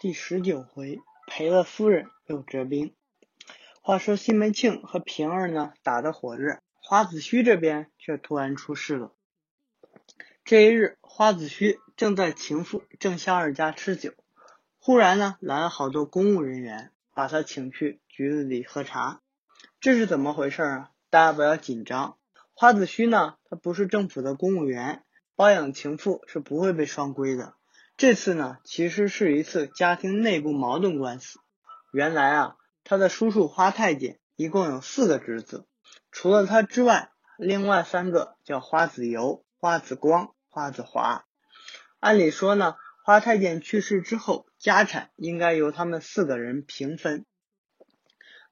第十九回，赔了夫人又折兵。话说西门庆和平儿呢打得火热，花子虚这边却突然出事了。这一日，花子虚正在情妇郑香儿家吃酒，忽然呢来了好多公务人员，把他请去局子里喝茶。这是怎么回事啊？大家不要紧张。花子虚呢，他不是政府的公务员，包养情妇是不会被双规的。这次呢，其实是一次家庭内部矛盾官司。原来啊，他的叔叔花太监一共有四个侄子，除了他之外，另外三个叫花子由、花子光、花子华。按理说呢，花太监去世之后，家产应该由他们四个人平分。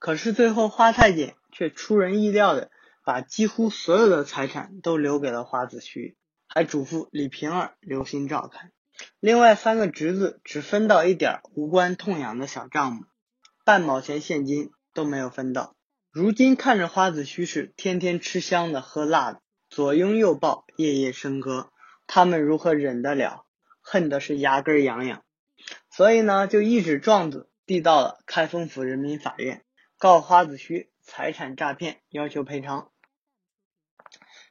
可是最后，花太监却出人意料的把几乎所有的财产都留给了花子虚，还嘱咐李瓶儿留心照看。另外三个侄子只分到一点无关痛痒的小账目，半毛钱现金都没有分到。如今看着花子虚是天天吃香的喝辣的，左拥右抱，夜夜笙歌，他们如何忍得了？恨的是牙根痒痒。所以呢，就一纸状子递到了开封府人民法院，告花子虚财产诈骗，要求赔偿。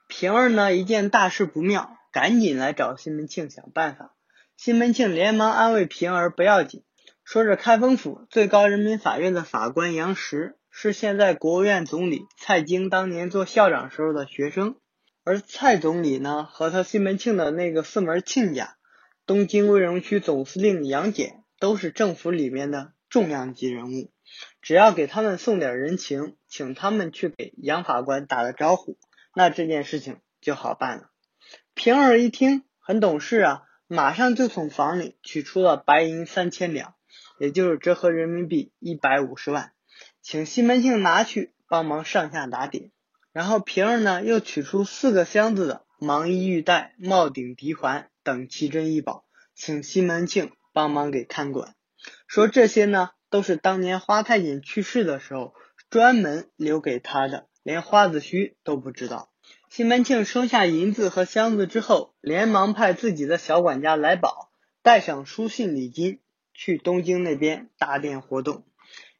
平儿呢，一见大事不妙，赶紧来找西门庆想办法。西门庆连忙安慰平儿不要紧，说是开封府最高人民法院的法官杨时是现在国务院总理蔡京当年做校长时候的学生，而蔡总理呢和他西门庆的那个四门亲家东京卫荣区总司令杨戬都是政府里面的重量级人物，只要给他们送点人情，请他们去给杨法官打个招呼，那这件事情就好办了。平儿一听很懂事啊。马上就从房里取出了白银三千两，也就是折合人民币一百五十万，请西门庆拿去帮忙上下打点。然后平儿呢又取出四个箱子的芒衣玉带、帽顶鼻环等奇珍异宝，请西门庆帮忙给看管，说这些呢都是当年花太监去世的时候专门留给他的，连花子虚都不知道。西门庆收下银子和箱子之后，连忙派自己的小管家来宝带上书信礼金去东京那边打点活动。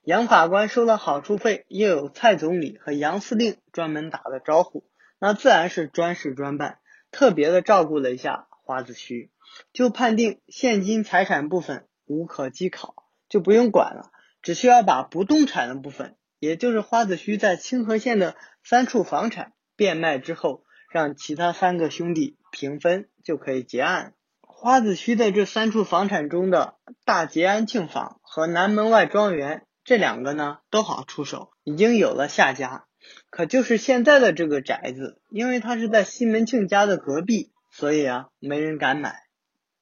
杨法官收了好处费，又有蔡总理和杨司令专门打了招呼，那自然是专事专办，特别的照顾了一下花子虚，就判定现金财产部分无可稽考，就不用管了，只需要把不动产的部分，也就是花子虚在清河县的三处房产。变卖之后，让其他三个兄弟平分就可以结案。花子虚的这三处房产中的大捷安庆坊和南门外庄园这两个呢，都好出手，已经有了下家。可就是现在的这个宅子，因为它是在西门庆家的隔壁，所以啊，没人敢买。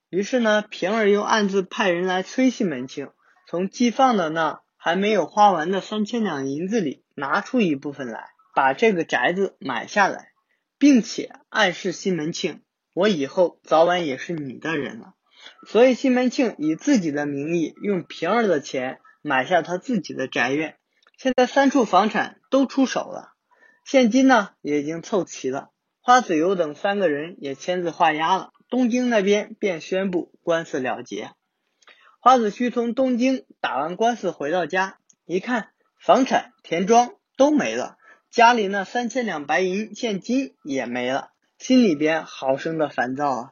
于是呢，平儿又暗自派人来催西门庆，从寄放的那还没有花完的三千两银子里拿出一部分来。把这个宅子买下来，并且暗示西门庆，我以后早晚也是你的人了。所以西门庆以自己的名义，用平儿的钱买下他自己的宅院。现在三处房产都出手了，现金呢也已经凑齐了，花子由等三个人也签字画押了。东京那边便宣布官司了结。花子虚从东京打完官司回到家，一看房产田庄都没了。家里那三千两白银现金也没了，心里边好生的烦躁啊，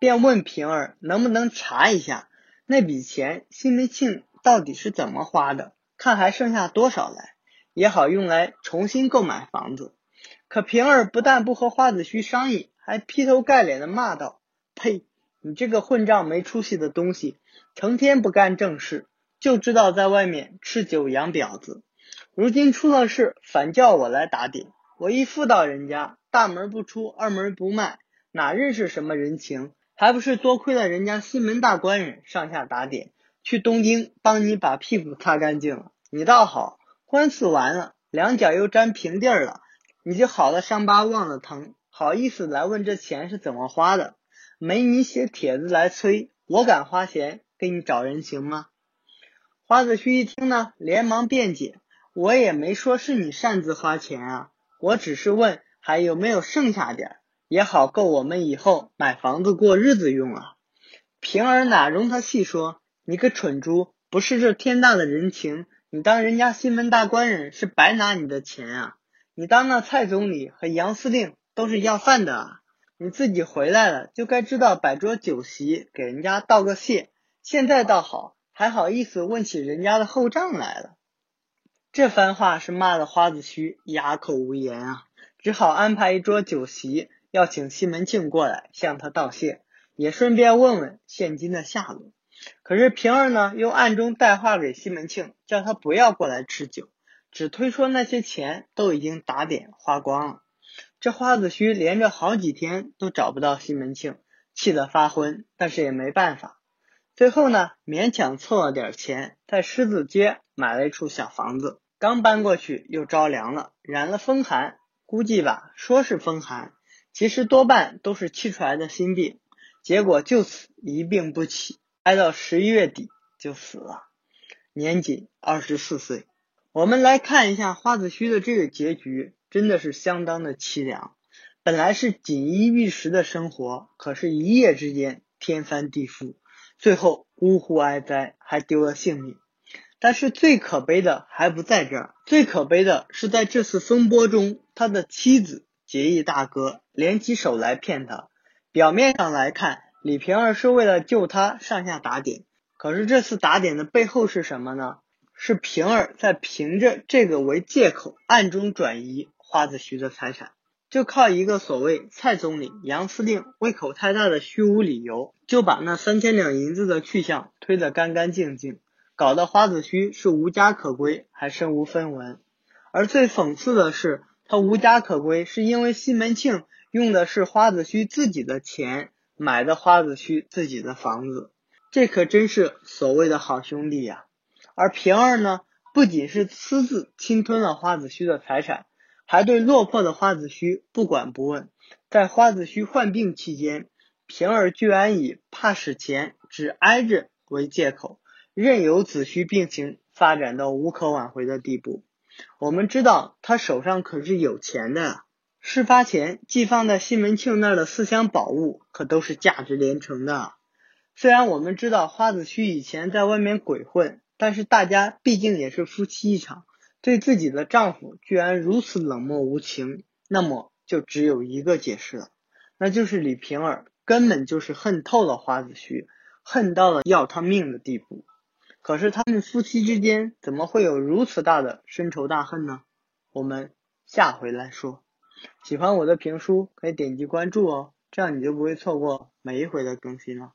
便问平儿能不能查一下那笔钱西门庆到底是怎么花的，看还剩下多少来，也好用来重新购买房子。可平儿不但不和花子虚商议，还劈头盖脸的骂道：“呸！你这个混账没出息的东西，成天不干正事，就知道在外面吃酒养婊子。”如今出了事，反叫我来打点。我一妇道人家，大门不出，二门不迈，哪认识什么人情？还不是多亏了人家西门大官人上下打点，去东京帮你把屁股擦干净了。你倒好，官司完了，两脚又沾平地儿了，你就好了伤疤忘了疼，好意思来问这钱是怎么花的？没你写帖子来催，我敢花钱给你找人情吗？花子虚一听呢，连忙辩解。我也没说是你擅自花钱啊，我只是问还有没有剩下点儿，也好够我们以后买房子过日子用啊。平儿哪容他细说，你个蠢猪，不是这天大的人情，你当人家西门大官人是白拿你的钱啊？你当那蔡总理和杨司令都是要饭的啊？你自己回来了就该知道摆桌酒席给人家道个谢，现在倒好，还好意思问起人家的后账来了。这番话是骂的花子虚哑口无言啊，只好安排一桌酒席，要请西门庆过来向他道谢。也顺便问问现金的下落，可是平儿呢，又暗中带话给西门庆，叫他不要过来吃酒，只推说那些钱都已经打点花光了。这花子虚连着好几天都找不到西门庆，气得发昏，但是也没办法。最后呢，勉强凑了点钱，在狮子街买了一处小房子，刚搬过去又着凉了，染了风寒，估计吧，说是风寒，其实多半都是气出来的心病。结果就此一病不起，挨到十一月底就死了，年仅二十四岁。我们来看一下花子虚的这个结局，真的是相当的凄凉。本来是锦衣玉食的生活，可是一夜之间天翻地覆，最后呜呼哀哉，还丢了性命。但是最可悲的还不在这儿，最可悲的是在这次风波中，他的妻子结义大哥联起手来骗他。表面上来看，李瓶儿是为了救他上下打点，可是这次打点的背后是什么呢？是瓶儿在凭着这个为借口，暗中转移花子虚的财产，就靠一个所谓蔡总理、杨司令胃口太大的虚无理由，就把那三千两银子的去向推得干干净净，搞得花子虚是无家可归，还身无分文。而最讽刺的是，他无家可归是因为西门庆。用的是花子虚自己的钱买的花子虚自己的房子，这可真是所谓的好兄弟呀！而平儿呢，不仅是私自侵吞了花子虚的财产，还对落魄的花子虚不管不问。在花子虚患病期间，平儿居然以怕使钱只挨着为借口，任由子虚病情发展到无可挽回的地步。我们知道他手上可是有钱的。事发前寄放在西门庆那儿的四箱宝物，可都是价值连城的。虽然我们知道花子虚以前在外面鬼混，但是大家毕竟也是夫妻一场，对自己的丈夫居然如此冷漠无情，那么就只有一个解释了，那就是李瓶儿根本就是恨透了花子虚，恨到了要他命的地步。可是他们夫妻之间怎么会有如此大的深仇大恨呢？我们下回来说。喜欢我的评书，可以点击关注哦，这样你就不会错过每一回的更新了。